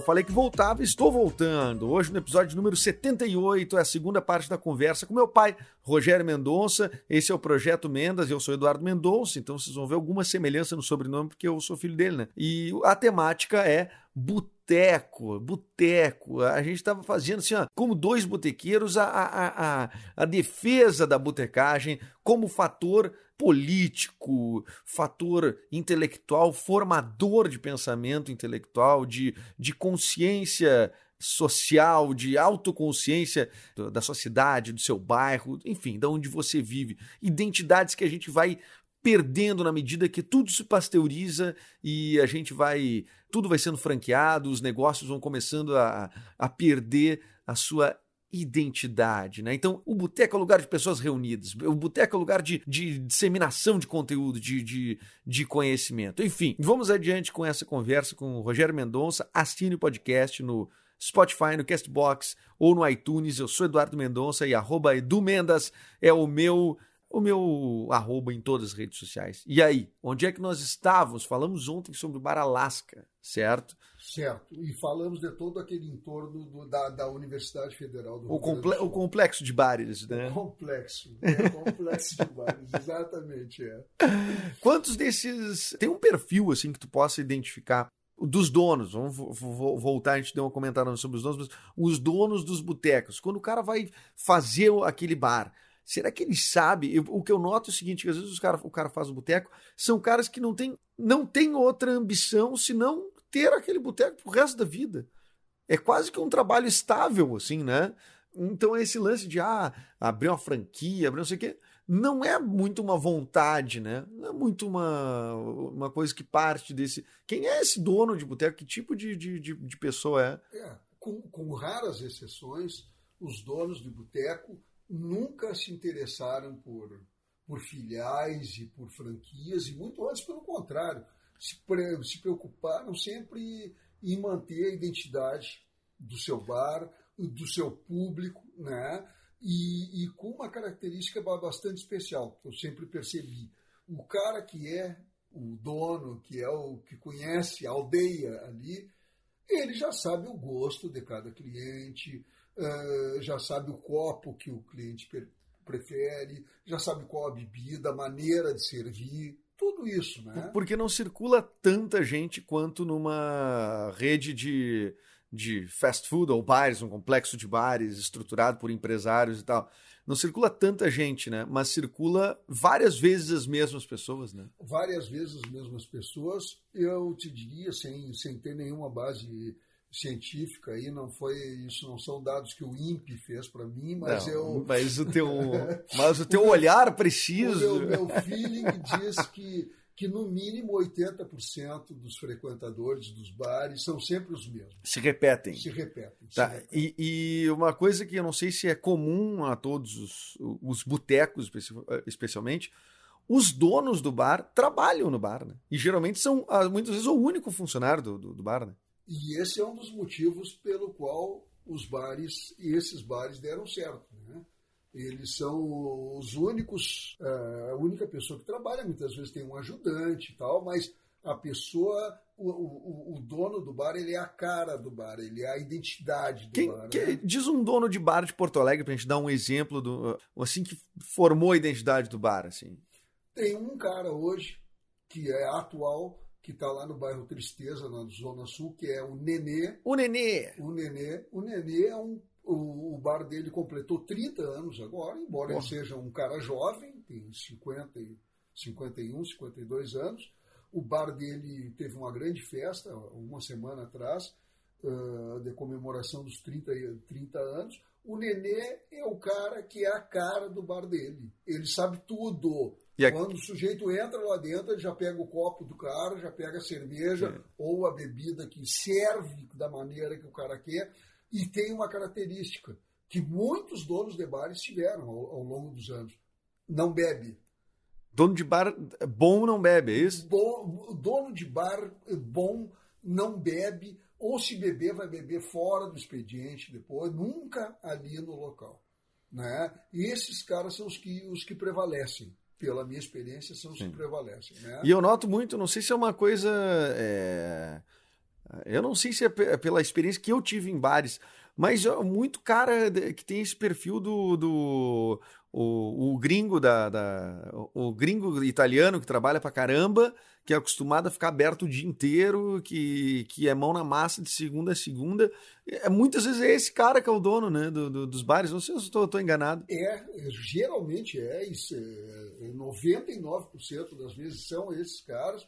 eu falei que voltava e estou voltando. Hoje, no episódio número 78, é a segunda parte da conversa com meu pai, Rogério Mendonça. Esse é o Projeto Mendas, eu sou Eduardo Mendonça, então vocês vão ver alguma semelhança no sobrenome, porque eu sou filho dele, né? E a temática é boteco, boteco. A gente estava fazendo assim, ó, como dois botequeiros, a, a, a, a defesa da botecagem como fator político, fator intelectual, formador de pensamento intelectual, de, de consciência social, de autoconsciência da sua cidade, do seu bairro, enfim, de onde você vive. Identidades que a gente vai perdendo na medida que tudo se pasteuriza e a gente vai. Tudo vai sendo franqueado, os negócios vão começando a, a perder a sua identidade, né? Então, o boteco é lugar de pessoas reunidas, o boteco é lugar de, de disseminação de conteúdo, de, de, de conhecimento. Enfim, vamos adiante com essa conversa com o Rogério Mendonça. Assine o podcast no Spotify, no Castbox ou no iTunes. Eu sou Eduardo Mendonça e arroba Edu Mendas é o meu o meu arroba em todas as redes sociais. E aí, onde é que nós estávamos? Falamos ontem sobre o Bar Alasca, certo? Certo. E falamos de todo aquele entorno do, da, da Universidade Federal do o Rio comple O complexo de bares, né? O complexo. É, o complexo de bares, exatamente, é. Quantos desses... Tem um perfil, assim, que tu possa identificar dos donos, vamos voltar, a gente deu uma comentada sobre os donos, mas os donos dos botecos. Quando o cara vai fazer aquele bar, Será que ele sabe? Eu, o que eu noto é o seguinte: que às vezes os cara, o cara faz o boteco, são caras que não têm não tem outra ambição senão ter aquele boteco pro resto da vida. É quase que um trabalho estável, assim, né? Então, esse lance de ah, abrir uma franquia, abrir não sei o quê, não é muito uma vontade, né? Não é muito uma, uma coisa que parte desse. Quem é esse dono de boteco? Que tipo de, de, de, de pessoa é? é com, com raras exceções, os donos de boteco nunca se interessaram por, por filiais e por franquias, e muito antes, pelo contrário, se, pre, se preocuparam sempre em manter a identidade do seu bar, do seu público, né? E, e, com uma característica bastante especial, que eu sempre percebi. O cara que é o dono, que é o que conhece a aldeia ali, ele já sabe o gosto de cada cliente, uh, já sabe o copo que o cliente prefere, já sabe qual a bebida, a maneira de servir, tudo isso, né? Porque não circula tanta gente quanto numa rede de, de fast food ou bares, um complexo de bares estruturado por empresários e tal. Não circula tanta gente, né? Mas circula várias vezes as mesmas pessoas, né? Várias vezes as mesmas pessoas. Eu te diria, sem, sem ter nenhuma base científica aí, não foi isso, não são dados que o INPE fez para mim, mas não, eu. Mas o teu, mas o teu olhar preciso. O meu, meu feeling diz que que no mínimo 80% dos frequentadores dos bares são sempre os mesmos. Se repetem. Se repetem. Tá. Se repetem. E, e, uma coisa que eu não sei se é comum a todos os, os botecos, especialmente, os donos do bar trabalham no bar, né? E geralmente são, ah, muitas vezes, o único funcionário do, do, do bar, né? E esse é um dos motivos pelo qual os bares, e esses bares deram certo. Né? Eles são os únicos, é, a única pessoa que trabalha, muitas vezes tem um ajudante e tal, mas a pessoa, o, o, o, dono do bar, ele é a cara do bar, ele é a identidade do Quem, bar. Que, né? Diz um dono de bar de Porto Alegre, pra gente dar um exemplo do assim que formou a identidade do bar. assim. Tem um cara hoje que é atual que está lá no bairro Tristeza, na Zona Sul, que é o Nenê. O Nenê! O Nenê. O Nenê é um. O, o bar dele completou 30 anos agora, embora ele seja um cara jovem, tem 50, 51, 52 anos. O bar dele teve uma grande festa uma semana atrás, uh, de comemoração dos 30, 30 anos. O Nenê é o cara que é a cara do bar dele. Ele sabe tudo. E Quando o sujeito entra lá dentro, ele já pega o copo do cara, já pega a cerveja É. ou a bebida que serve da maneira que o cara quer. E tem uma característica que muitos donos de bares tiveram ao, ao longo dos anos. Não bebe. Dono de bar bom não bebe, é isso? Bom, o dono de bar bom não bebe, ou se beber, vai beber fora do expediente depois, nunca ali no local. Né? E esses caras são os que, os que prevalecem. Pela minha experiência, são os Sim. que prevalecem. Né? E eu noto muito, não sei se é uma coisa. é, Eu não sei se é pe- pela experiência que eu tive em bares, mas ó, muito cara que tem esse perfil do. do o, o gringo da, da- o gringo italiano que trabalha pra caramba, que é acostumado a ficar aberto o dia inteiro, que, que é mão na massa de segunda a segunda. É, muitas vezes é esse cara que é o dono né, do- do- dos bares. Não sei se estou enganado. É, é, geralmente é, isso é, é 99% das vezes são esses caras.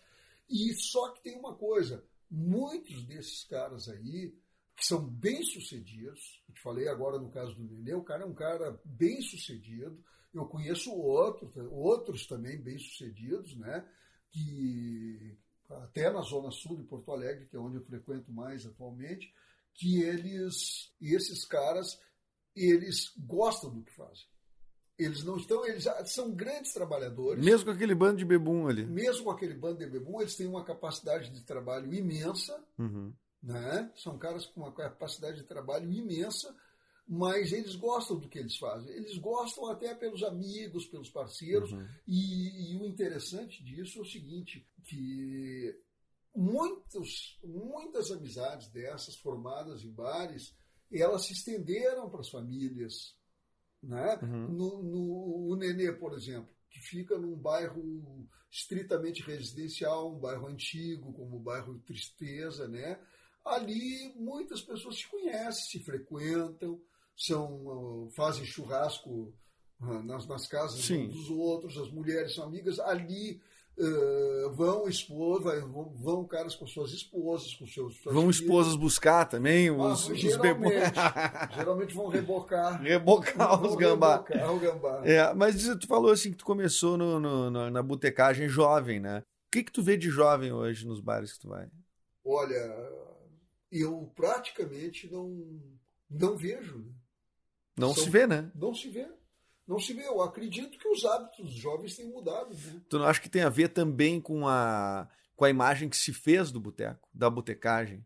E só que tem uma coisa, muitos desses caras aí, que são bem sucedidos, eu te falei agora no caso do Nenê, o cara é um cara bem sucedido, eu conheço outros, outros também bem sucedidos, né? Que até na zona sul de Porto Alegre, que é onde eu frequento mais atualmente, que eles, esses caras, eles gostam do que fazem. Eles não estão, eles são grandes trabalhadores. Mesmo com aquele bando de bebum ali. Mesmo com aquele bando de bebum, eles têm uma capacidade de trabalho imensa, Uhum. Né? São caras com uma capacidade de trabalho imensa, mas eles gostam do que eles fazem. Eles gostam até pelos amigos, pelos parceiros. Uhum. E, e o interessante disso é o seguinte, que muitos, muitas amizades dessas formadas em bares, elas se estenderam para as famílias. Né? Uhum. No, no, o Nenê, por exemplo, que fica num bairro estritamente residencial, um bairro antigo, como o bairro Tristeza, né? Ali muitas pessoas se conhecem, se frequentam, são, fazem churrasco ah, nas, nas casas dos outros, as mulheres são amigas, ali ah, vão esposa, vão, vão caras com suas esposas, com seus Vão esposas buscar também Ah, os, os geralmente, geralmente vão rebocar. Rebocar vão os gambá. rebocar o gambá. É, mas tu falou assim que tu começou no, no- na, na botecagem jovem, né? O que que tu vê de jovem hoje nos bares que tu vai? Olha, eu praticamente não, não vejo. né? Não São- se vê, né? Não se vê. Não se vê. Eu acredito que os hábitos dos jovens têm mudado. Né? Tu não acha que tem a ver também com a, com a imagem que se fez do boteco, da botecagem?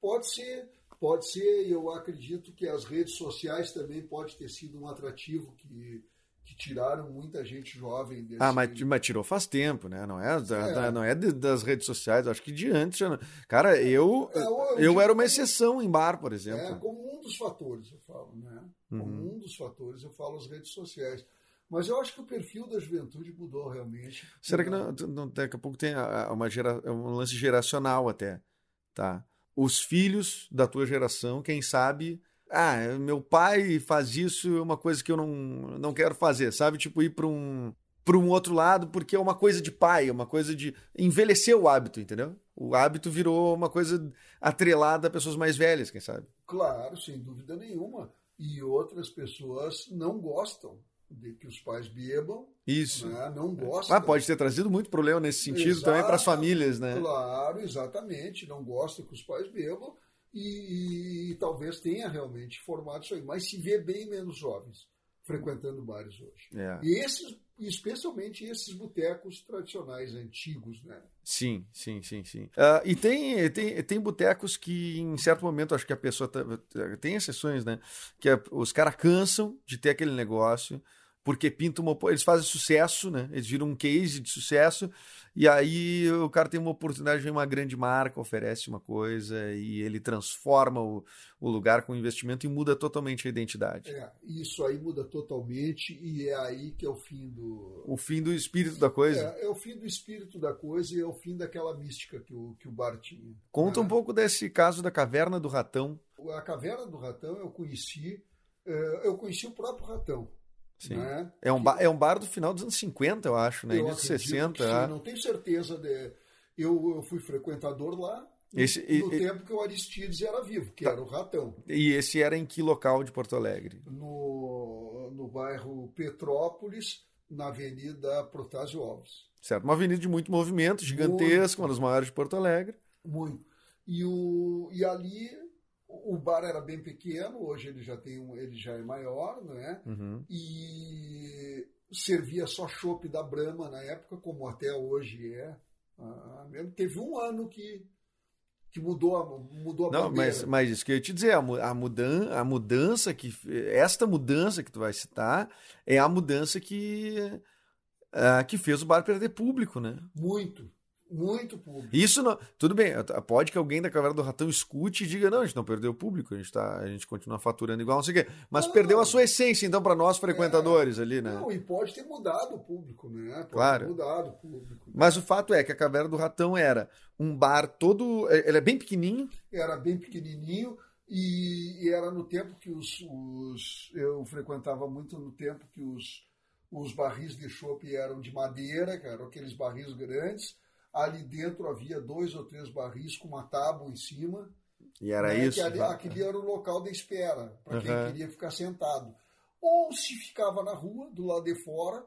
Pode ser, pode ser. Eu acredito que as redes sociais também pode ter sido um atrativo que, que tiraram muita gente jovem desse. Ah, mas, mas tirou faz tempo, né? Não é, É. não é de- das redes sociais, eu acho que de antes. já não- Cara, eu, É, eu- eu eu digo era uma exceção em bar, por É, exemplo. como um dos fatores, eu falo, né? Como Uhum. um dos fatores, eu falo as redes sociais. Mas eu acho que o perfil da juventude mudou realmente. Será que não, não- daqui a pouco tem uma gera, um lance geracional até, tá? Os filhos da tua geração, quem sabe, ah, meu pai faz isso, é uma coisa que eu não, não quero fazer, sabe? Tipo ir para um para um outro lado porque é uma coisa de pai, é uma coisa de envelhecer o hábito, entendeu? O hábito virou uma coisa atrelada a pessoas mais velhas, quem sabe? Claro, sem dúvida nenhuma. E outras pessoas não gostam de que os pais bebam, Isso. né? não gostam. Ah, pode ter trazido muito problema nesse sentido também para as Exato. famílias, né? Claro, exatamente. Não gostam que os pais bebam e, e talvez tenha realmente formado isso aí. Mas se vê bem menos jovens frequentando bares hoje. É. E esses, especialmente esses botecos tradicionais, antigos, né? Sim, sim, sim, sim. Ah, e tem, tem, tem botecos que, em certo momento, acho que a pessoa. tá- tem exceções, né? Que a- os caras cansam de ter aquele negócio, porque pintam uma. Eles fazem sucesso, né? Eles viram um case de sucesso, e aí o cara tem uma oportunidade de ver uma grande marca, oferece uma coisa, e ele transforma o, o lugar com investimento e muda totalmente a identidade. É, isso aí muda totalmente e é aí que é o fim do. O fim do espírito da coisa. É, é o fim do espírito da coisa e é o fim daquela mística que o, que o bar tinha. Conta né? um pouco desse caso da caverna do ratão. A Caverna do Ratão eu conheci, eh, eu conheci o próprio Ratão. Sim. Né? É um, bar, é um bar do final dos anos 50, eu acho, né? eu Início dos acredito 60. que sim, é. não tenho certeza. De... Eu, eu fui frequentador lá Esse, no e, tempo que o Aristides era vivo, que Tá. era o Ratão. e esse era em que local de Porto Alegre? No, no bairro Petrópolis, na Avenida Protásio Alves. Certo, uma avenida de muito movimento, gigantesca, uma das maiores de Porto Alegre. Muito. E, o, e ali o bar era bem pequeno, hoje ele já tem um, ele já é maior, né? Uhum. E servia só chopp da Brahma na época, como até hoje é. Ah. Teve um ano que, que mudou a, mudou a Não, bandeira. mas, mas isso que eu ia te dizer, a, a, mudan, a mudança que. Esta mudança que tu vai citar é a mudança que. ah, que fez o bar perder público, né? Muito, muito público. Isso não. Tudo bem, pode que alguém da Caverna do Ratão escute e diga: não, a gente não perdeu o público, a gente, tá, a gente continua faturando igual, não sei o quê. Mas Não. perdeu a sua essência, então, para nós frequentadores ali, né? Não, e pode ter mudado o público, né? Pode Claro. ter mudado o público. Mas o fato é que a Caverna do Ratão era um bar todo. Ele é bem pequenininho. Era bem pequenininho e, e era no tempo que os, os- Eu frequentava muito no tempo que os, os barris de chopp eram de madeira, que eram aqueles barris grandes. Ali dentro havia dois ou três barris com uma tábua em cima. E era né, isso. Ali, aquele era o local da espera, para quem Aham. queria ficar sentado. Ou se ficava na rua, do lado de fora,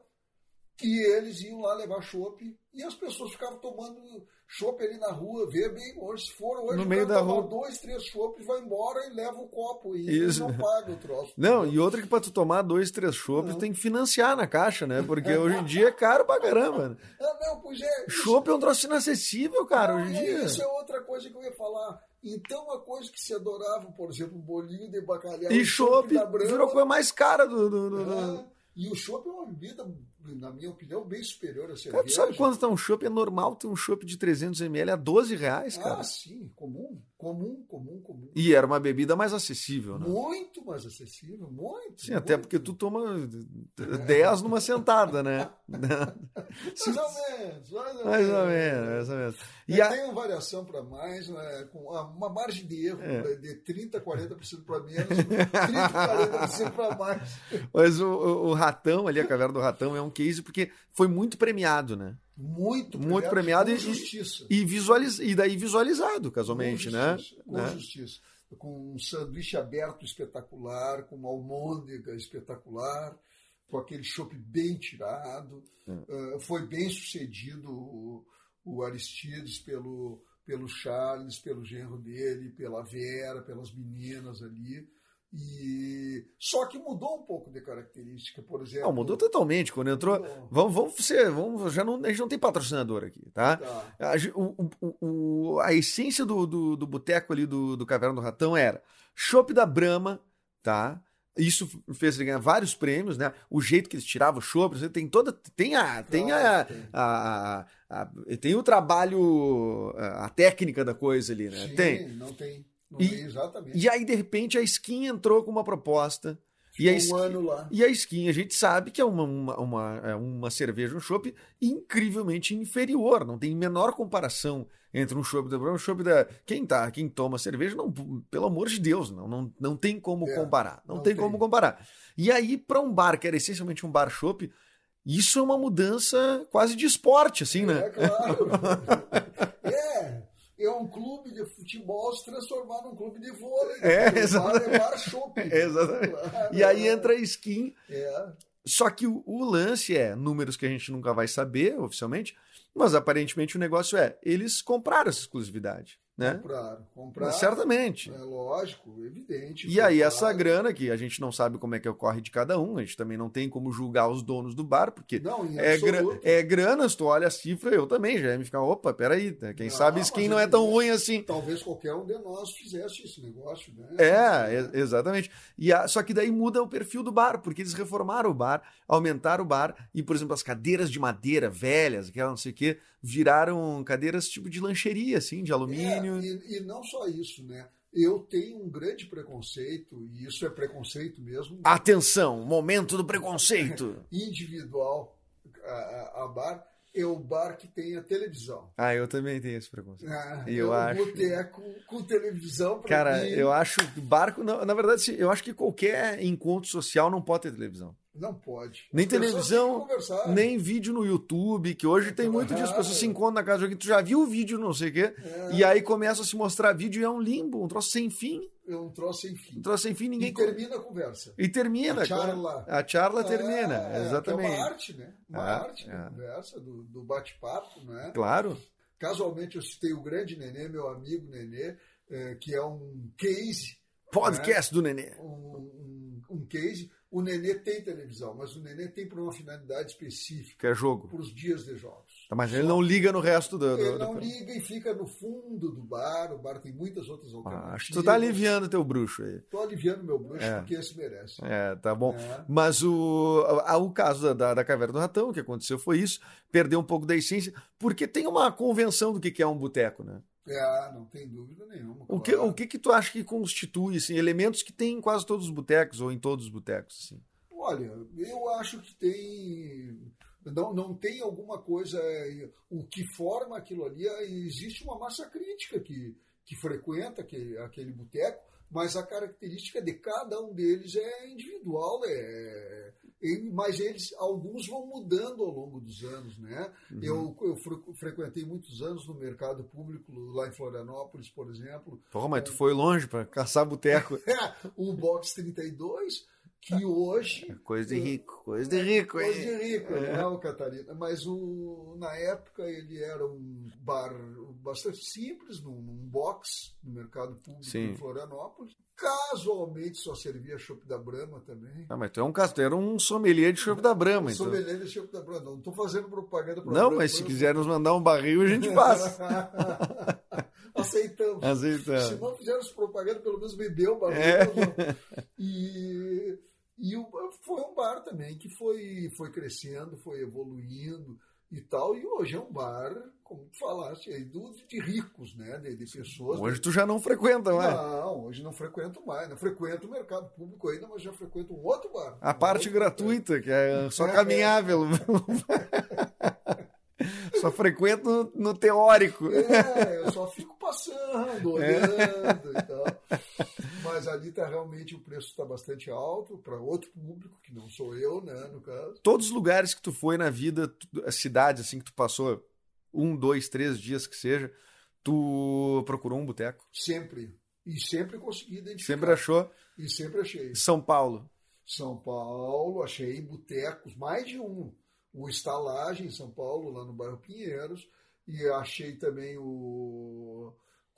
que eles iam lá levar chopp e as pessoas ficavam tomando chopp ali na rua, vê bem hoje. Se for hoje, No meio da rua. dois, três chopps, vai embora e leva o copo e Isso. não paga o troço. Não, e outra que pra tu tomar dois, três chopps, tem que financiar na caixa, né? Porque hoje em dia é caro pra caramba. né? Ah, não, pois é. Chopp é um troço inacessível, cara, não, hoje em é, dia. Isso é outra coisa que eu ia falar. Então, a coisa que se adorava, por exemplo, bolinho de bacalhau E chopp virou a coisa mais cara do. do, do- do- É, E o chopp é uma bebida, na minha opinião, bem superior à cerveja. Cara, tu sabe quanto tá um chopp? É normal ter um chopp de 300ml a 12 reais, cara. Ah, sim, comum, comum, comum, comum. E era uma bebida mais acessível, né? Muito mais acessível, muito. Sim, até muito. porque tu toma 10 numa sentada, né? Mais ou menos, mais ou mais ou menos. menos, mais ou menos. E E a- Tem uma variação para mais, né, com uma margem de erro É. de 30%, 40% para menos, 30%, 40% para mais. Mas o, o- o Ratão, ali, a Caverna do Ratão, é um porque foi muito premiado, né? Muito, Muito premiado e- justiça. E, visualiz... e daí visualizado, casualmente, com né? justiça, Com Né? justiça. Com um sanduíche aberto espetacular, com uma almôndega espetacular, com aquele chopp bem tirado. É. Ah, foi bem sucedido o, o Aristides pelo, pelo Charles, pelo genro dele, pela Vera, pelas meninas ali. E só que mudou um pouco de característica, por exemplo. Não, mudou totalmente. Quando entrou. Mudou. Vamos, vamos ser. Vamos, já não, a gente não tem patrocinador aqui, tá? Tá. A, o- o- o- a essência do, do, do boteco ali do, do Caverna do Ratão era chopp da Brahma, tá? Isso fez ele ganhar vários prêmios, né? O jeito que eles tiravam o chopp, você tem toda. Tem a. Tem a. A- a- a- tem o trabalho. A, a técnica da coisa ali, né? Sim, Tem. Não tem. E- exatamente. E aí, de repente, a Skin entrou com uma proposta. E a, um Skin, ano lá. e a Skin, a gente sabe que é uma, uma, uma, é uma cerveja, um chopp incrivelmente inferior. Não tem menor comparação entre um chopp da um chopp da. Quem tá, quem toma cerveja, não, pelo amor de Deus, não, não, não tem como É, comparar. Não, não tem, tem. como comparar. E aí, para um bar que era essencialmente um bar chopp, isso é uma mudança quase de esporte, assim, né? É claro. é. Um clube de futebol se transformar num clube de vôlei. É, exatamente. é bar shopping. Exatamente. Claro, E aí entra a Skin. É. Só que o, o lance é números que a gente nunca vai saber oficialmente, mas aparentemente o negócio é eles compraram essa exclusividade, né? Compraram. Compraram. Certamente. É lógico, evidente. E aí essa grana que a gente não sabe como é que ocorre de cada um, a gente também não tem como julgar os donos do bar, porque Não, é, gra é grana, se tu olha a cifra, eu também já ia me ficar, opa, peraí, né? quem Não, sabe skin não é tão ruim assim. Talvez qualquer um de nós fizesse esse negócio, né? É, e- exatamente. E a- só que daí muda o perfil do bar, porque eles reformaram o bar, aumentaram o bar, e, por exemplo, as cadeiras de madeira velhas, aquela não sei o quê, viraram cadeiras tipo de lancheria, assim, de alumínio. É, e, e não só isso, né? Eu tenho um grande preconceito, e isso é preconceito mesmo, Atenção, momento do preconceito. individual a, a- bar, é o bar que tem a televisão. ah, eu também tenho esse preconceito. Ah, Eu é um acho- boteco com televisão Cara, mim. eu acho que barco, na, na verdade, eu acho que qualquer encontro social não pode ter televisão. Não pode. Nem As televisão. Nem vídeo no YouTube, que hoje tem muito disso. As pessoas se encontram na casa de alguém, tu já viu o vídeo, não sei o quê, É. e aí começa a se mostrar vídeo e é um limbo, um troço sem fim. É um troço sem fim. Um troço sem fim, ninguém. E termina a conversa. E termina. A charla. A charla termina, É, exatamente. É uma arte, né? Uma É, arte é. da conversa, do, do bate-papo, né? Claro. Casualmente eu citei o grande Nenê, meu amigo Nenê, eh, que é um case, Podcast do Nenê. um, um, um case. O Nenê tem televisão, mas o Nenê tem por uma finalidade específica, Que é jogo. para os dias de jogos. Tá, Mas ele não liga no resto do. do- Ele do- não liga e fica no fundo do bar. O bar tem muitas outras alternativas. Ah, acho que tu tá aliviando teu bruxo aí. Tô aliviando meu bruxo, É. porque esse merece. É, tá bom. É. Mas o, o caso da, da, Caverna do Ratão, o que aconteceu foi isso, perdeu um pouco da essência, porque tem uma convenção do que que é um boteco, né? É, não tem dúvida nenhuma. O que, claro. o que que tu acha que constitui, assim, elementos que tem em quase todos os botecos, ou em todos os botecos, assim? Olha, eu acho que tem. Não, não tem alguma coisa. é, O que forma aquilo ali, é, existe uma massa crítica que, que frequenta aquele, aquele boteco, mas a característica de cada um deles é individual, é, mas eles, alguns vão mudando ao longo dos anos, né? Uhum. Eu, eu fre- frequentei muitos anos no mercado público, lá em Florianópolis, por exemplo, Porra, mas tu foi longe pra caçar boteco. o Box 32, que hoje Coisa de rico, coisa de rico, Coisa hein? de rico, É. não, Catarina. Mas o, na época ele era um bar bastante simples, num, num box no mercado público Sim. em Florianópolis. Casualmente só servia chopp da Brahma também. Ah, mas tu é um era um sommelier de chopp da Brahma, então. Sommelier de chopp da Brahma. Não estou fazendo propaganda para Não, mas se quiser nos mandar um barril, a gente passa. Aceitamos. Se Aceitando. não fizermos propaganda, pelo menos bebeu o barulho. É. E, e o- foi um bar também que foi, foi crescendo, foi evoluindo e tal. E hoje é um bar, como tu falaste, aí, de ricos, né? De, de pessoas. Hoje tu já não frequenta mais. Não, hoje não frequento mais. Não frequento o mercado público ainda, mas já frequento um outro bar. A Um parte gratuita, que é só É, caminhável. Só frequento no, no teórico. É, eu só fico É. passando, olhando e tal. Mas ali tá realmente o preço está bastante alto para outro público, que não sou eu, né, no caso. Todos os lugares que tu foi na vida, tu- a cidade assim que tu passou, um, dois, três dias que seja, tu procurou um boteco. Sempre. E sempre consegui identificar. Sempre achou E sempre achei. São Paulo. São Paulo, achei botecos, mais de um. O Estalagem em São Paulo, lá no bairro Pinheiros. E achei também o.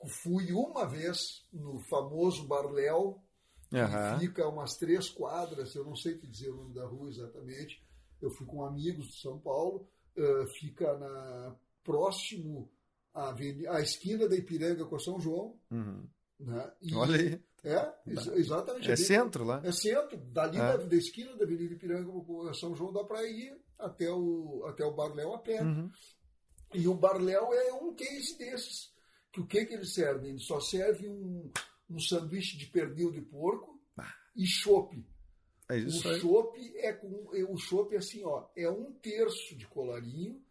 Fui uma vez no famoso Barléu, que Aham. fica umas três quadras, eu não sei te dizer o nome da rua exatamente. Eu fui com amigos de São Paulo, eh, fica na próximo à, à esquina da Ipiranga com São João. Uhum. Né? E- Olha aí. É, ex- exatamente. É bem- centro lá. é centro, dali É. da, da esquina da Avenida Ipiranga com São João dá para ir até o, até o Barléu a pé. Uhum. E o Barléu é um case desses. Que o que, que ele serve? Ele só serve um, um sanduíche de pernil de porco e chopp. É isso O aí. chopp é com é, o chopp é assim, ó, é um terço de colarinho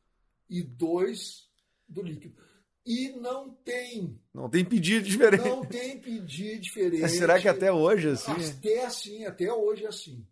e dois do líquido. E não tem, Não tem pedido diferente. não tem pedir diferente. Será que até hoje, assim? Até assim, até hoje é assim.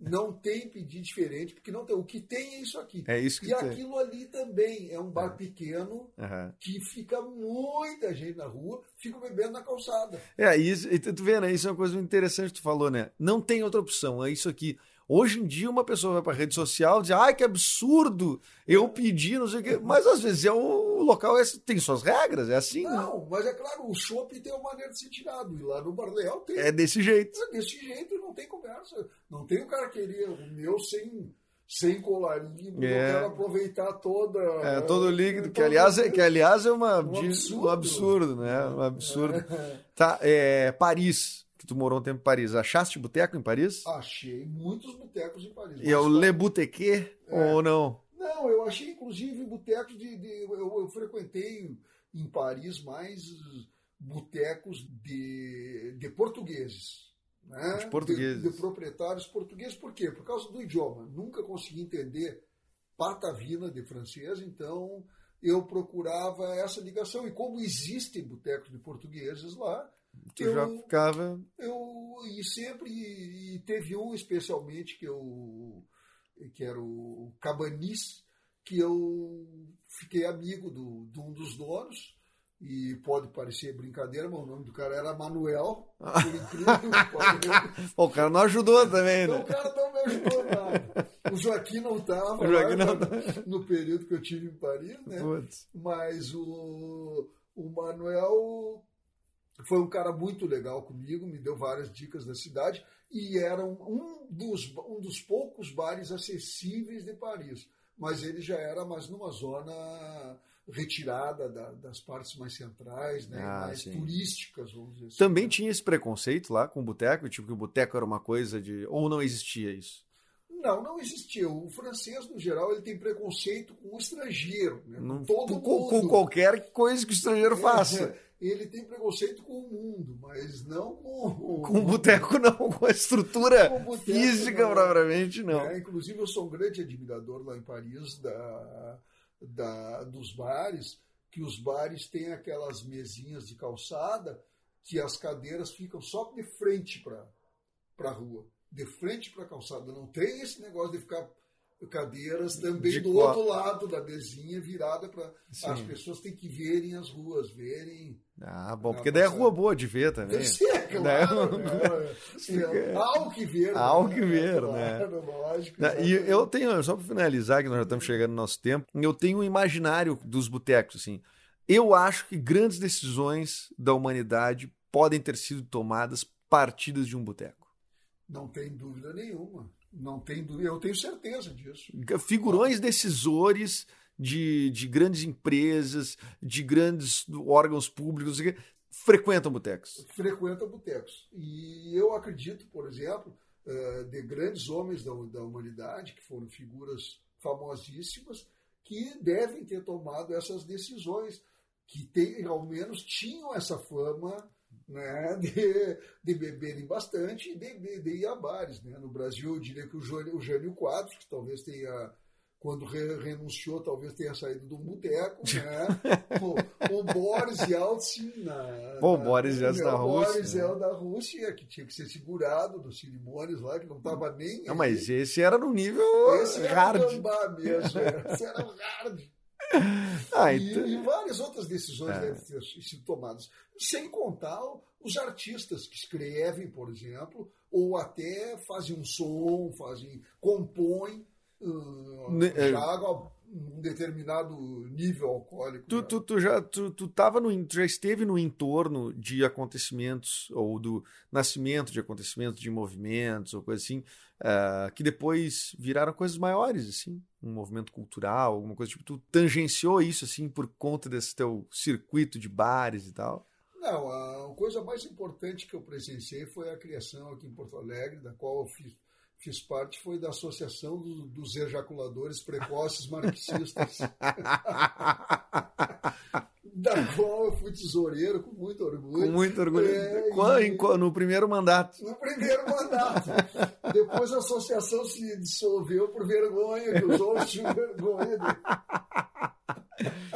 Não tem pedir diferente, porque não tem. O que tem é isso aqui. É isso que E tem. aquilo ali também é um bar pequeno Aham. que fica muita gente na rua, fica bebendo na calçada. É, isso, e tu tu vê, né? Isso é uma coisa interessante que tu falou, né? Não tem outra opção, é isso aqui. Hoje em dia, uma pessoa vai pra rede social e diz, ai, que absurdo, eu pedi, não sei o quê. Mas às vezes é o, o local é- tem suas regras, é assim, né? Não, mas é claro, o chopp tem uma maneira de ser tirado. E lá no Barleal tem. É desse jeito. Desse jeito não tem conversa. Não tem o cara querer o meu sem, sem colarinho, É. eu quero aproveitar toda. É todo líquido, que aliás, é, que, aliás é uma, Um de- absurdo. um absurdo, né? Um absurdo. Tá, é, Paris, que tu morou um tempo em Paris. Achaste boteco em Paris? Achei muitos botecos em Paris. E é o Le Boutequet É. ou não? Não, eu achei inclusive botecos de. de- eu, eu frequentei em Paris mais botecos de, de portugueses. Né? De portugueses. De, de proprietários portugueses. Por quê? Por causa do idioma. Nunca consegui entender patavina de francês, então eu procurava essa ligação. E como existem botecos de portugueses lá, Tu já Eu- ficava. Eu e sempre e teve um especialmente que eu que era o Cabanis que eu fiquei amigo do, de um dos donos e pode parecer brincadeira, mas o nome do cara era Manuel, por incrível que o cara não ajudou também, né? o cara não me ajudou nada. O Joaquim não estava O Joaquim não no período que eu tive em Paris, né? Putz. Mas o, o Manuel foi um cara muito legal comigo, me deu várias dicas da cidade e era um, dos, um dos poucos bares acessíveis de Paris. Mas ele já era mais numa zona retirada da- das partes mais centrais, né, Ah, mais sim. turísticas, vamos dizer assim. Também tinha esse preconceito lá com o boteco, tipo que o boteco era uma coisa de. Ou não existia isso? Não, não existia. O francês, no geral, ele tem preconceito com o estrangeiro, né? Não- com todo com, mundo. com qualquer coisa que o estrangeiro faça. É, ele tem preconceito com o mundo, mas não com, Com o boteco, não. Com a estrutura Com boteco, física, não. propriamente, não. É, inclusive, eu sou um grande admirador lá em Paris da, da- dos bares, que os bares têm aquelas mesinhas de calçada que as cadeiras ficam só de frente para a rua, de frente para a calçada. Não tem esse negócio de ficar cadeiras também De do co- outro lado da mesinha virada para Sim. as pessoas têm que verem as ruas, verem Ah, bom, porque daí é rua boa de ver também. Deve ser, claro. Né? né? Há o que ver. Há o né? que ver, né? Claro, lógico, Né, E eu tenho, só para finalizar, que nós já estamos chegando no nosso tempo, eu tenho um imaginário dos botecos, assim. Eu acho que grandes decisões da humanidade podem ter sido tomadas partidas de um boteco. Não tem dúvida nenhuma. Não tem dúvida. Eu tenho certeza disso. Figurões decisores de, de grandes empresas, de grandes órgãos públicos, frequentam botecos. Frequenta botecos. E eu acredito, por exemplo, eh, de grandes homens da, da humanidade, que foram figuras famosíssimas, que devem ter tomado essas decisões, que tem, ao menos tinham essa fama né, de, de beberem bastante e de, de ir a bares. Né? No Brasil, eu diria que o Jânio, o Jânio Quadros, que talvez tenha, quando re- renunciou, talvez tenha saído do boteco. Né? o, o Boris Yeltsin na, o na- Boris Yeltsin da o Boris Rússia, né? Da Rússia, que tinha que ser segurado nos cerimônias lá, que não estava nem. Não, mas esse era no nível esse era hard. o gambá mesmo, esse era o hard. Ah, E, então- e várias outras decisões É. devem ter sido tomadas. Sem contar os artistas que escrevem, por exemplo, ou até fazem um som, fazem, compõem, uh, Ne- é. a um determinado nível alcoólico. Tu, né? tu, tu já tu, tu tava no, já esteve no entorno de acontecimentos ou do nascimento de acontecimentos de movimentos ou coisa assim ah, que depois viraram coisas maiores assim um movimento cultural alguma coisa tipo tu tangenciou isso assim por conta desse teu circuito de bares e tal Não, a coisa mais importante que eu presenciei foi a criação aqui em Porto Alegre, da qual eu fiz, fiz parte, foi da Associação do- dos Ejaculadores Precoces Marxistas, da qual eu fui tesoureiro com muito com orgulho. muito orgulho É, e- em no primeiro mandato No primeiro mandato. Depois a associação se dissolveu por vergonha, que os outros tinham vergonha. de-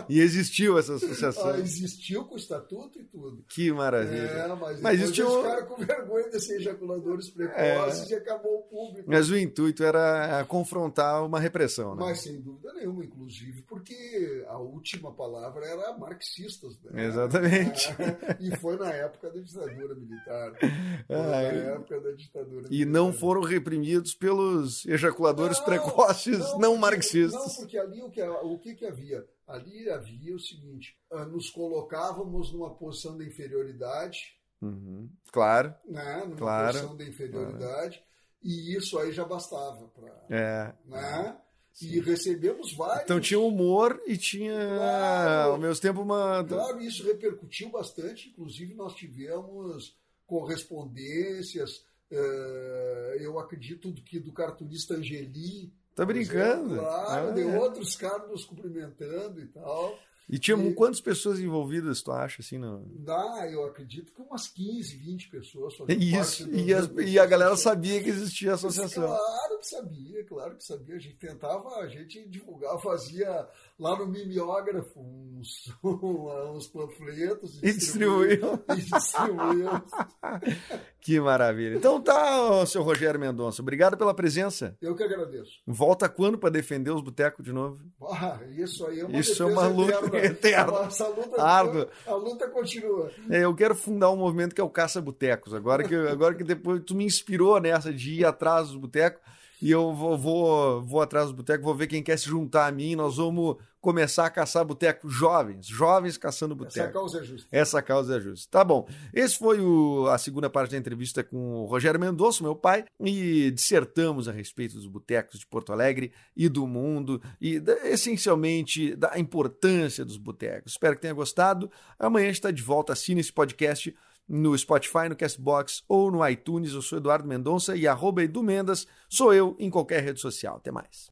e existiu essa associação Ah, existiu com o estatuto e que maravilha É, mas, Mas isso tinha ficaram com vergonha de ser ejaculadores precoces e acabou o público. mas o intuito era confrontar uma repressão né? Mas sem dúvida nenhuma, inclusive, porque a última palavra era marxistas. Né? Exatamente. E foi na época da ditadura militar. Foi Ah, na é. época da ditadura E não militar. foram reprimidos pelos ejaculadores Não, precoces não, Não, marxistas. porque ali o que, o que, que havia? Ali havia o seguinte: ah, nos colocávamos numa posição de inferioridade, Uhum, Claro. né? numa Claro, posição de inferioridade, e isso aí já bastava para. É. Né? E recebemos vários. Então tinha humor e tinha, Claro. ao mesmo tempo, uma. Claro, isso repercutiu bastante, inclusive nós tivemos correspondências, eh, eu acredito que do cartunista Angeli. Tá brincando? Claro, Ah, de é. outros caras nos cumprimentando e tal. E tinha E- quantas pessoas envolvidas, tu acha, assim, no... Dá, eu acredito que umas 15, 20 pessoas Isso, e, as- e a galera sabia que existia a associação. Claro que sabia, claro que sabia. A gente tentava, a gente divulgava, fazia lá no mimeógrafo uns, uns panfletos E distribuía. E distribuía. Que maravilha. Então tá, seu Rogério Mendonça, obrigado pela presença. Eu que agradeço. Volta quando para defender os botecos de novo? Ah, isso aí é uma Isso é uma luta eterna. Essa luta. A luta continua. É, eu quero fundar um movimento que é o Caça Botecos. Agora que, agora que depois tu me inspirou nessa de ir atrás dos botecos e eu vou, vou, vou atrás dos botecos, vou ver quem quer se juntar a mim. Nós vamos começar a caçar botecos jovens, jovens caçando Essa botecos. causa é justa. Essa causa é justa. Tá bom. Esse foi o- a segunda parte da entrevista com o Rogério Mendonça, meu pai, e dissertamos a respeito dos botecos de Porto Alegre e do mundo, e essencialmente da importância dos botecos. Espero que tenha gostado. Amanhã a gente está de volta. Assine esse podcast no Spotify, no Castbox ou no iTunes. Eu sou Eduardo Mendonça e arroba Edu Mendas sou eu em qualquer rede social. Até mais.